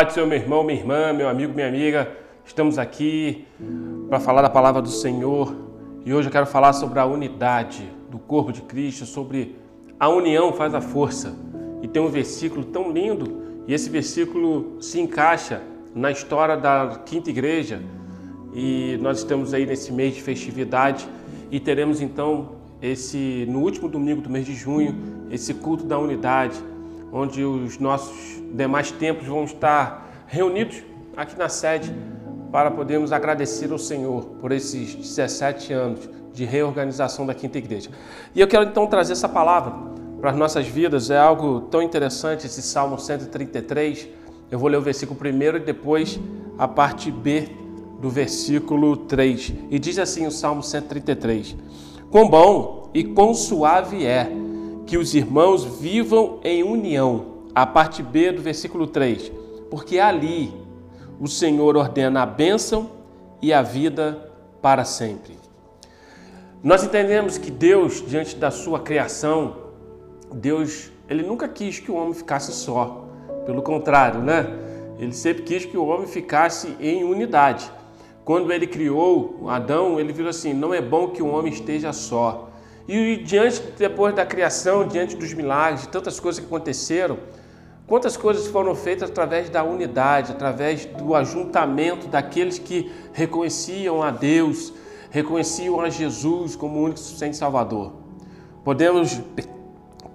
Pai do Senhor, meu irmão, minha irmã, meu amigo, minha amiga, estamos aqui para falar da palavra do Senhor. E hoje eu quero falar sobre a unidade do corpo de Cristo, sobre a união faz a força. E tem um versículo tão lindo e esse versículo se encaixa na história da quinta igreja. E nós estamos aí nesse mês de festividade e teremos então esse no último domingo do mês de junho esse culto da unidade onde os nossos demais templos vão estar reunidos aqui na sede para podermos agradecer ao Senhor por esses 17 anos de reorganização da Quinta Igreja. E eu quero então trazer essa palavra para as nossas vidas, é algo tão interessante esse Salmo 133. Eu vou ler o versículo primeiro e depois a parte B do versículo 3. E diz assim o Salmo 133: Quão bom e quão suave é que os irmãos vivam em união. A parte B do versículo 3. Porque ali o Senhor ordena a bênção e a vida para sempre. Nós entendemos que Deus, diante da sua criação, Deus, ele nunca quis que o homem ficasse só. Pelo contrário, né? Ele sempre quis que o homem ficasse em unidade. Quando ele criou Adão, ele viu assim: não é bom que o homem esteja só. E diante, depois da criação, diante dos milagres, de tantas coisas que aconteceram, quantas coisas foram feitas através da unidade, através do ajuntamento daqueles que reconheciam a Deus, reconheciam a Jesus como o único suficiente Salvador. Podemos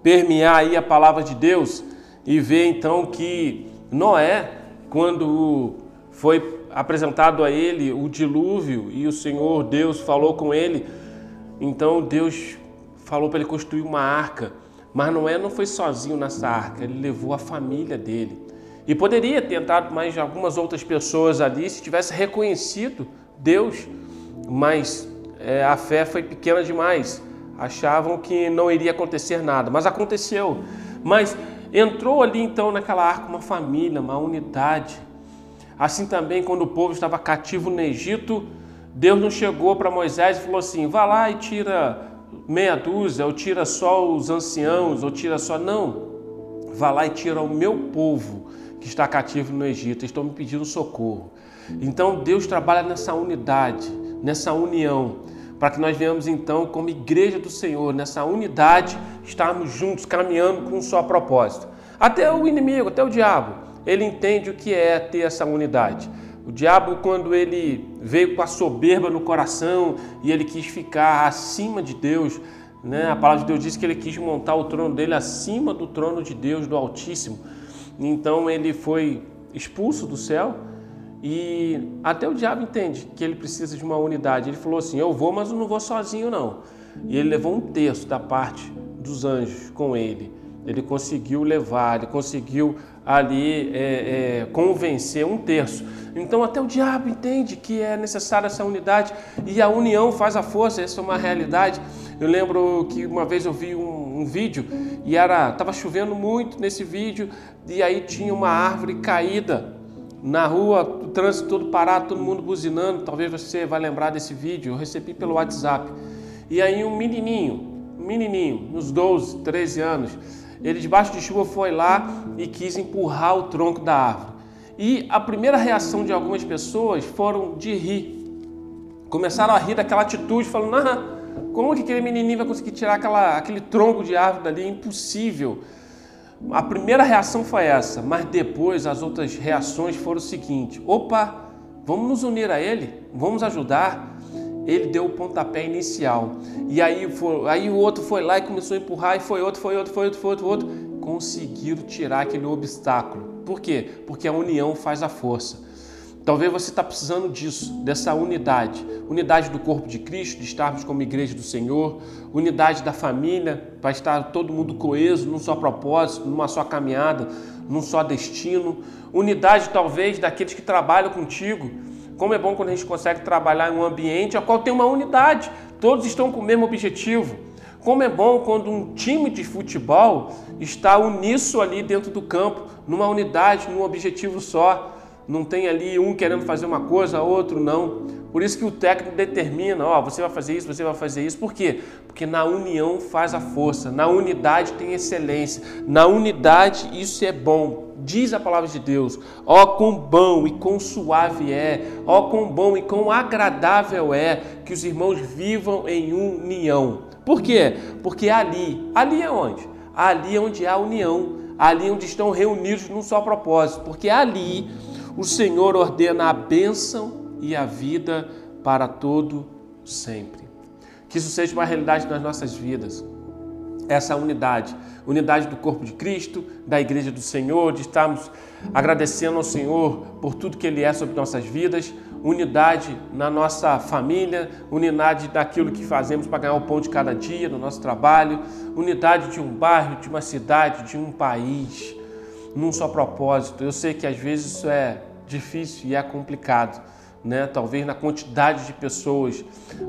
permear aí a palavra de Deus e ver então que Noé, quando foi apresentado a ele o dilúvio e o Senhor Deus falou com ele, então Deus falou para ele construir uma arca, mas Noé não foi sozinho nessa arca, ele levou a família dele. E poderia ter entrado mais algumas outras pessoas ali se tivesse reconhecido Deus, mas é, a fé foi pequena demais. Achavam que não iria acontecer nada, mas aconteceu. Mas entrou ali então naquela arca uma família, uma unidade. Assim também, quando o povo estava cativo no Egito, Deus não chegou para Moisés e falou assim: vá lá e tira meia dúzia, ou tira só os anciãos, ou tira só. Não. Vá lá e tira o meu povo que está cativo no Egito. Estão me pedindo socorro. Então Deus trabalha nessa unidade, nessa união, para que nós venhamos então, como igreja do Senhor, nessa unidade, estarmos juntos, caminhando com um só propósito. Até o inimigo, até o diabo, ele entende o que é ter essa unidade. O diabo, quando ele veio com a soberba no coração e ele quis ficar acima de Deus, né? a palavra de Deus diz que ele quis montar o trono dele acima do trono de Deus, do Altíssimo. Então ele foi expulso do céu e até o diabo entende que ele precisa de uma unidade. Ele falou assim: Eu vou, mas eu não vou sozinho, não. E ele levou um terço da parte dos anjos com ele. Ele conseguiu levar, ele conseguiu ali é, é, convencer um terço. Então até o diabo entende que é necessária essa unidade e a união faz a força, essa é uma realidade. Eu lembro que uma vez eu vi um, um vídeo e era estava chovendo muito nesse vídeo e aí tinha uma árvore caída na rua, o trânsito todo parado, todo mundo buzinando. Talvez você vá lembrar desse vídeo, eu recebi pelo WhatsApp. E aí um menininho, um menininho, uns 12, 13 anos, ele, debaixo de chuva, foi lá e quis empurrar o tronco da árvore. E a primeira reação de algumas pessoas foram de rir. Começaram a rir daquela atitude, falando: ah, como que aquele menininho vai conseguir tirar aquela, aquele tronco de árvore dali? É impossível. A primeira reação foi essa, mas depois as outras reações foram o seguinte: opa, vamos nos unir a ele, vamos ajudar ele deu o pontapé inicial. E aí, foi, aí o outro foi lá e começou a empurrar, e foi outro, foi outro, foi outro, foi outro, foi outro. Conseguiram tirar aquele obstáculo. Por quê? Porque a união faz a força. Talvez você está precisando disso, dessa unidade. Unidade do corpo de Cristo, de estarmos como igreja do Senhor, unidade da família, para estar todo mundo coeso, num só propósito, numa só caminhada, num só destino. Unidade, talvez, daqueles que trabalham contigo como é bom quando a gente consegue trabalhar em um ambiente a qual tem uma unidade, todos estão com o mesmo objetivo. Como é bom quando um time de futebol está uníssono ali dentro do campo, numa unidade, num objetivo só. Não tem ali um querendo fazer uma coisa, outro não. Por isso que o técnico determina, ó, você vai fazer isso, você vai fazer isso. Por quê? Porque na união faz a força, na unidade tem excelência, na unidade isso é bom. Diz a palavra de Deus: ó, quão bom e quão suave é, ó, quão bom e quão agradável é que os irmãos vivam em união. Por quê? Porque ali, ali é onde? Ali é onde há união, ali é onde estão reunidos num só propósito, porque ali o Senhor ordena a bênção e a vida para todo sempre. Que isso seja uma realidade nas nossas vidas. Essa unidade, unidade do corpo de Cristo, da igreja do Senhor, de estarmos agradecendo ao Senhor por tudo que Ele é sobre nossas vidas, unidade na nossa família, unidade daquilo que fazemos para ganhar o pão de cada dia, no nosso trabalho, unidade de um bairro, de uma cidade, de um país, num só propósito. Eu sei que às vezes isso é difícil e é complicado né? talvez na quantidade de pessoas,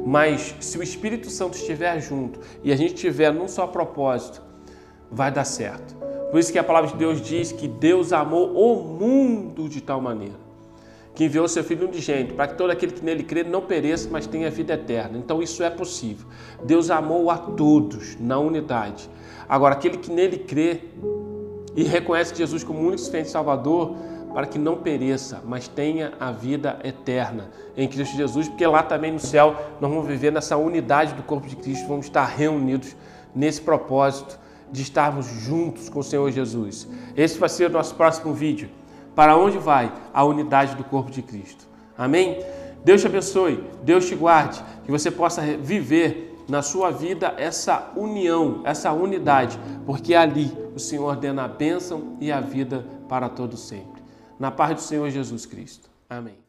mas se o Espírito Santo estiver junto e a gente estiver num só propósito, vai dar certo. Por isso que a palavra de Deus diz que Deus amou o mundo de tal maneira que enviou seu Filho unigênito, para que todo aquele que nele crê não pereça, mas tenha vida eterna. Então isso é possível. Deus amou a todos na unidade. Agora, aquele que nele crê e reconhece Jesus como único e Salvador, para que não pereça, mas tenha a vida eterna em Cristo Jesus, porque lá também no céu nós vamos viver nessa unidade do corpo de Cristo, vamos estar reunidos nesse propósito de estarmos juntos com o Senhor Jesus. Esse vai ser o nosso próximo vídeo. Para onde vai a unidade do corpo de Cristo? Amém? Deus te abençoe, Deus te guarde, que você possa viver na sua vida essa união, essa unidade, porque ali o Senhor ordena a bênção e a vida para todo sempre na paz do Senhor Jesus Cristo. Amém.